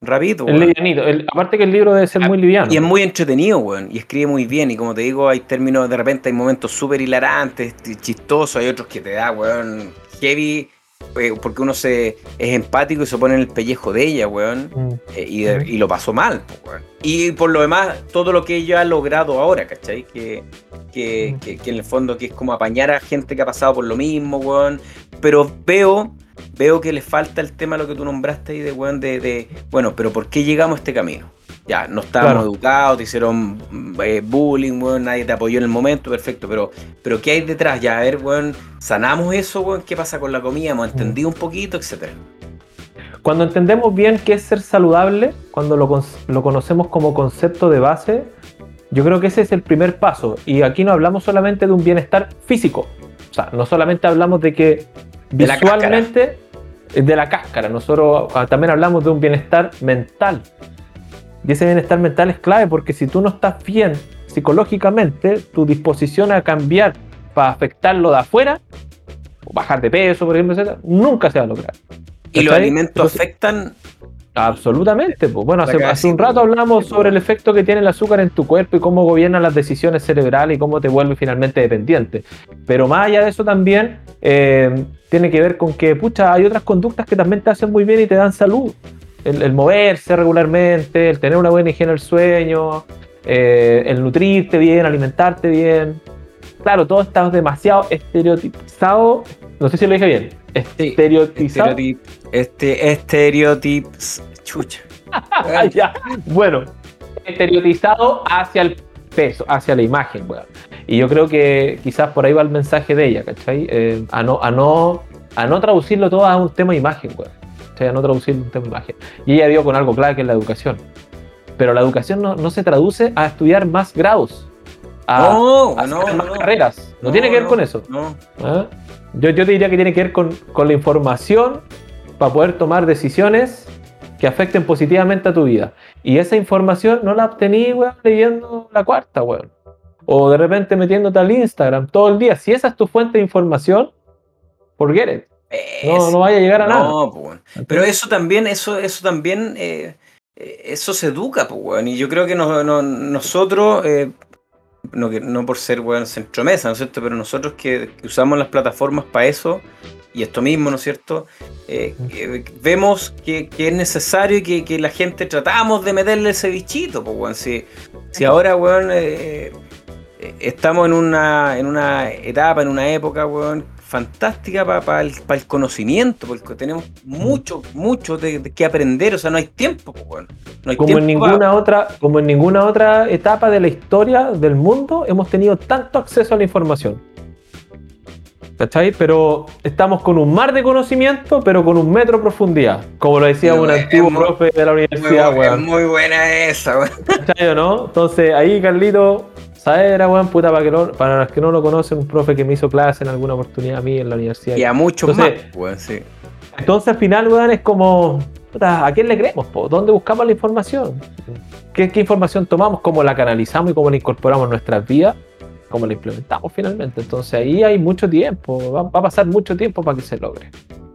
Speaker 2: Rapidito.
Speaker 1: Weón.
Speaker 2: livianito. El- aparte que el libro debe ser
Speaker 1: Ah,
Speaker 2: muy liviano.
Speaker 1: Y es muy entretenido, weón. Y escribe muy bien. Y como te digo, hay términos, de repente hay momentos súper hilarantes, chistosos. Hay otros que te da, weón, heavy. eh, porque uno se es empático y se pone en el pellejo de ella, weón.
Speaker 2: Mm.
Speaker 1: eh, y,
Speaker 2: Ujú.
Speaker 1: y lo pasó mal, weón. Y por lo demás, todo lo que ella ha logrado ahora, ¿cachai? Que, que,
Speaker 2: Ujú.
Speaker 1: que, que en el fondo que es como apañar a gente que ha pasado por lo mismo, weón. Pero veo, veo que le falta el tema lo que tú nombraste ahí de, weón, de, de, bueno, pero ¿por qué llegamos a este camino? Ya, no estábamos
Speaker 2: Claro.
Speaker 1: educados, te hicieron eh, bullying, weón, nadie te apoyó en el momento, perfecto, pero, pero ¿qué hay detrás? Ya, a ver, weón, sanamos eso, weón, ¿qué pasa con la comida? Hemos entendido un poquito, etcétera.
Speaker 2: Cuando entendemos bien qué es ser saludable, cuando lo, lo conocemos como concepto de base, yo creo que ese es el primer paso. Y aquí no hablamos solamente de un bienestar físico. O sea, no solamente hablamos de que
Speaker 1: De
Speaker 2: visualmente de la cáscara, nosotros ah, también hablamos de un bienestar mental. Y ese bienestar mental es clave porque si tú no estás bien psicológicamente, tu disposición a cambiar para afectarlo de afuera, o bajar de peso, por ejemplo, etcétera, nunca se va a lograr.
Speaker 1: Y los alimentos
Speaker 2: Entonces-
Speaker 1: afectan
Speaker 2: Absolutamente. Pues. Bueno, hace, hace un rato hablamos sobre el efecto que tiene el azúcar en tu cuerpo y cómo gobierna las decisiones cerebrales y cómo te vuelve finalmente dependiente. Pero más allá de eso también eh, tiene que ver con que, pucha, hay otras conductas que también te hacen muy bien y te dan salud. El, el moverse regularmente, el tener una buena higiene del sueño, eh, el nutrirte bien, alimentarte bien. Claro, todo está demasiado estereotipizado. No sé si lo dije bien. Estereotizado.
Speaker 1: estereotip, este, estereotips. Chucha.
Speaker 2: Ya. Bueno, estereotizado hacia el peso, hacia la imagen, weón. Y yo creo que quizás por ahí va el mensaje de ella, ¿cachai? Eh, a, no, a, no, a no traducirlo todo a un tema de imagen, weón. ¿cachai? A no traducirlo a un tema de imagen. Y ella dio con algo clave que es la educación. Pero la educación no, no se traduce a estudiar más grados. a,
Speaker 1: No,
Speaker 2: a
Speaker 1: no,
Speaker 2: más
Speaker 1: no.
Speaker 2: carreras. No, tiene que ver con eso. ¿ah? Yo, yo te diría que tiene que ver con, con la información para poder tomar decisiones que afecten positivamente a tu vida. Y esa información no la obtení, weón, leyendo la cuarta, weón. O de repente metiéndote al Instagram todo el día. Si esa es tu fuente de información, forget it. No, no vaya a llegar a nada.
Speaker 1: No, pues, weón. Pero eso también, eso, eso también, eh, eso se educa, pues, weón. Y yo creo que no- no- nosotros, eh, no, por ser, weón, centromesa, ¿no es cierto? Pero nosotros que, que usamos las plataformas para eso, y esto mismo, ¿no es cierto? Eh, que vemos que, que es necesario y que, que la gente tratamos de meterle ese bichito, pues, weón. Si, si ahora, weón, eh, eh, estamos en una, en una etapa, en una época, weón, fantástica para el, pa el conocimiento, porque tenemos mucho, mucho de, de que aprender, o sea, no hay tiempo, pues. No hay
Speaker 2: Como en, ninguna otra, como en ninguna otra etapa de la historia del mundo hemos tenido tanto acceso a la información. ¿Cachai? Pero estamos con un mar de conocimiento, pero con un metro de profundidad. Como lo decía un antiguo
Speaker 1: muy-
Speaker 2: profe de la
Speaker 1: Muy,
Speaker 2: universidad,
Speaker 1: bu-
Speaker 2: weón.
Speaker 1: es muy buena esa, weón.
Speaker 2: ¿Cachai o no? Entonces ahí Carlito Saera, weón, puta, para, que no- para los que no lo conocen, un profe que me hizo clase en alguna oportunidad a mí en la universidad.
Speaker 1: Y a muchos
Speaker 2: Entonces-
Speaker 1: más, weón, sí.
Speaker 2: Entonces al final, weón, es como, puta, ¿a quién le creemos? Po? ¿Dónde buscamos la información? ¿Qué, qué información tomamos? ¿Cómo la canalizamos y cómo la incorporamos en nuestras vidas? ¿Cómo la implementamos finalmente? Entonces ahí hay mucho tiempo, va, va a pasar mucho tiempo para que se logre.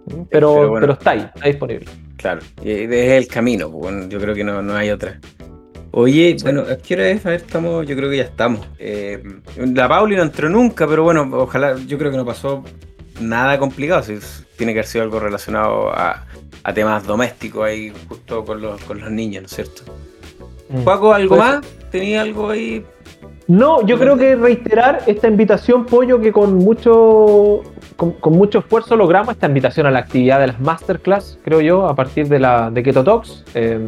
Speaker 2: Pero,
Speaker 1: Pero
Speaker 2: pero,
Speaker 1: bueno.
Speaker 2: está ahí, está disponible.
Speaker 1: Claro, es el camino, pues, bueno, yo creo que no, no hay otra. Oye, bueno, ¿a qué hora es? A ver, estamos, yo creo que ya estamos. Eh, la Pauli no entró nunca, pero bueno, ojalá, yo creo que no pasó nada complicado, si tiene que haber sido algo relacionado a, a temas domésticos ahí, justo con los, con los niños, ¿no es cierto? Paco, ¿algo
Speaker 2: Pues-
Speaker 1: más? ¿Tenía algo ahí?
Speaker 2: No, yo creo que reiterar esta invitación, Pollo, que con mucho, con, mucho esfuerzo logramos esta invitación a la actividad de las masterclass, creo yo, a partir de, la, de Keto Talks. Eh,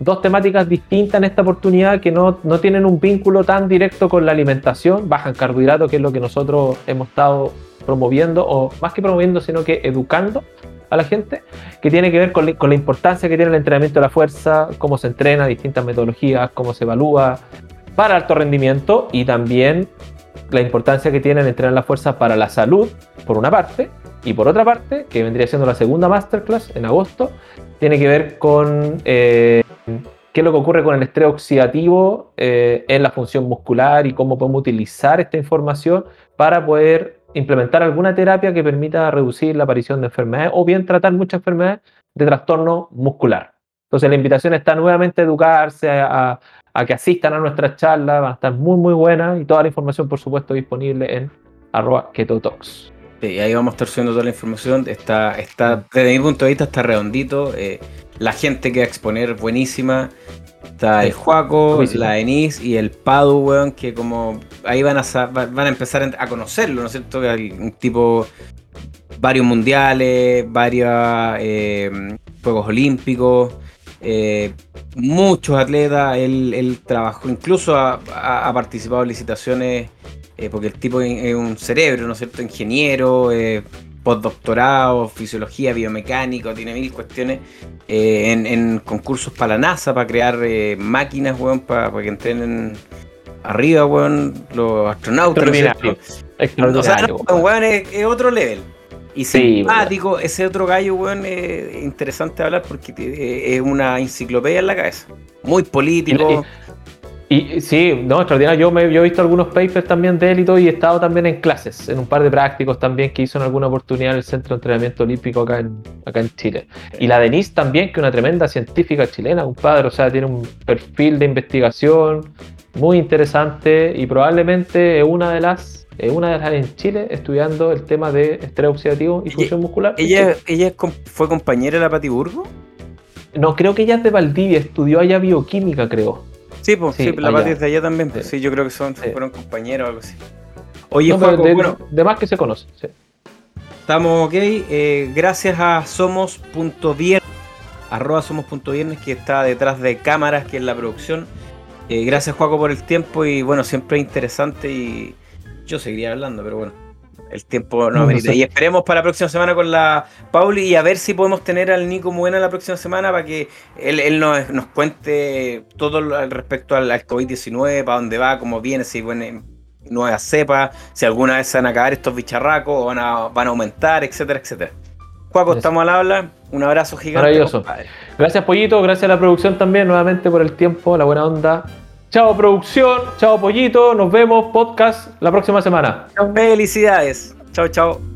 Speaker 2: dos temáticas distintas en esta oportunidad que no, no tienen un vínculo tan directo con la alimentación, bajan carbohidratos, que es lo que nosotros hemos estado promoviendo, o más que promoviendo, sino que educando a la gente, que tiene que ver con la importancia que tiene el entrenamiento de la fuerza, cómo se entrena, distintas metodologías, cómo se evalúa, para alto rendimiento y también la importancia que tiene el entrenar la fuerza para la salud, por una parte, y por otra parte, que vendría siendo la segunda masterclass en agosto, tiene que ver con eh, qué es lo que ocurre con el estrés oxidativo eh, en la función muscular y cómo podemos utilizar esta información para poder implementar alguna terapia que permita reducir la aparición de enfermedades o bien tratar muchas enfermedades de trastorno muscular. Entonces la invitación está nuevamente a educarse, a, a que asistan a nuestras charlas, van a estar muy muy buenas y toda la información por supuesto disponible en arroba ketotalks.
Speaker 1: Sí, ahí vamos a estar subiendo toda la información. Está, está, desde mi punto de vista, está redondito. eh, la gente que va a exponer buenísima. Está el Juaco,
Speaker 2: buenísimo.
Speaker 1: la Enis y el Padu, weón, que como ahí van a, van a empezar a conocerlo, ¿no es cierto? Que hay Un tipo, varios mundiales, varios eh, Juegos Olímpicos, eh, muchos atletas, él, él trabajó, incluso ha, participado en licitaciones, eh, porque el tipo es un cerebro, ¿no es cierto? Ingeniero, eh, postdoctorado, fisiología, biomecánico, tiene mil cuestiones eh, en, en concursos para la NASA, para crear máquinas, weón, para, para que entrenen arriba, weón, los astronautas. ¿no es cierto?
Speaker 2: Extraordinario. Extraordinario.
Speaker 1: O sea, no,
Speaker 2: compadre.
Speaker 1: weón, es, es otro level. Y
Speaker 2: Sí,
Speaker 1: simpático, ese otro gallo, weón, es interesante hablar porque eh, es una enciclopedia en la cabeza. Muy político.
Speaker 2: Y, y- sí, no, extraordinario. Yo, me, yo he visto algunos papers también de él y todo, y he estado también en clases, en un par de prácticos también que hizo en alguna oportunidad en el Centro de Entrenamiento Olímpico acá en, acá en Chile. Y la Denise también, que es una tremenda científica chilena, compadre, o sea, tiene un perfil de investigación muy interesante y probablemente es una de las, es una de las en Chile estudiando el tema de estrés oxidativo y
Speaker 1: Ella-
Speaker 2: función muscular.
Speaker 1: Ella, ella es com- fue compañera de la Pati Burgo.
Speaker 2: No, creo que ella es de Valdivia, estudió allá bioquímica, creo.
Speaker 1: Sí, pues
Speaker 2: Sí,
Speaker 1: sí, la. Pati es de allá también. pues,
Speaker 2: Sí.
Speaker 1: sí, yo creo que son,
Speaker 2: Sí.
Speaker 1: fueron compañeros o algo así. Oye,
Speaker 2: No,
Speaker 1: Juaco,
Speaker 2: de,
Speaker 1: bueno,
Speaker 2: de más que se conoce. sí.
Speaker 1: Estamos ok. eh, gracias a Somos.viernes, arroba Somos.viernes, que está detrás de cámaras, que es la producción. Eh, gracias, Juaco, por el tiempo. Y bueno, siempre es interesante. Y yo seguiría hablando, pero bueno. el tiempo no amerita. Y esperemos para la próxima semana con la Pauli y a ver si podemos tener al Nico Buena la próxima semana para que él, nos, cuente todo al respecto al, COVID-19, para dónde va, cómo viene, si viene nueva cepa, si alguna vez se van a acabar estos bicharracos o van a, van a aumentar, etcétera, etcétera. Juaco, estamos al habla. Un abrazo gigante.
Speaker 2: Maravilloso. Gracias, Pollito. Gracias a la producción también, nuevamente por el tiempo, la buena onda. Chao, producción. Chao, Pollito. Nos vemos, podcast, la próxima semana.
Speaker 1: Felicidades. Chao, chao.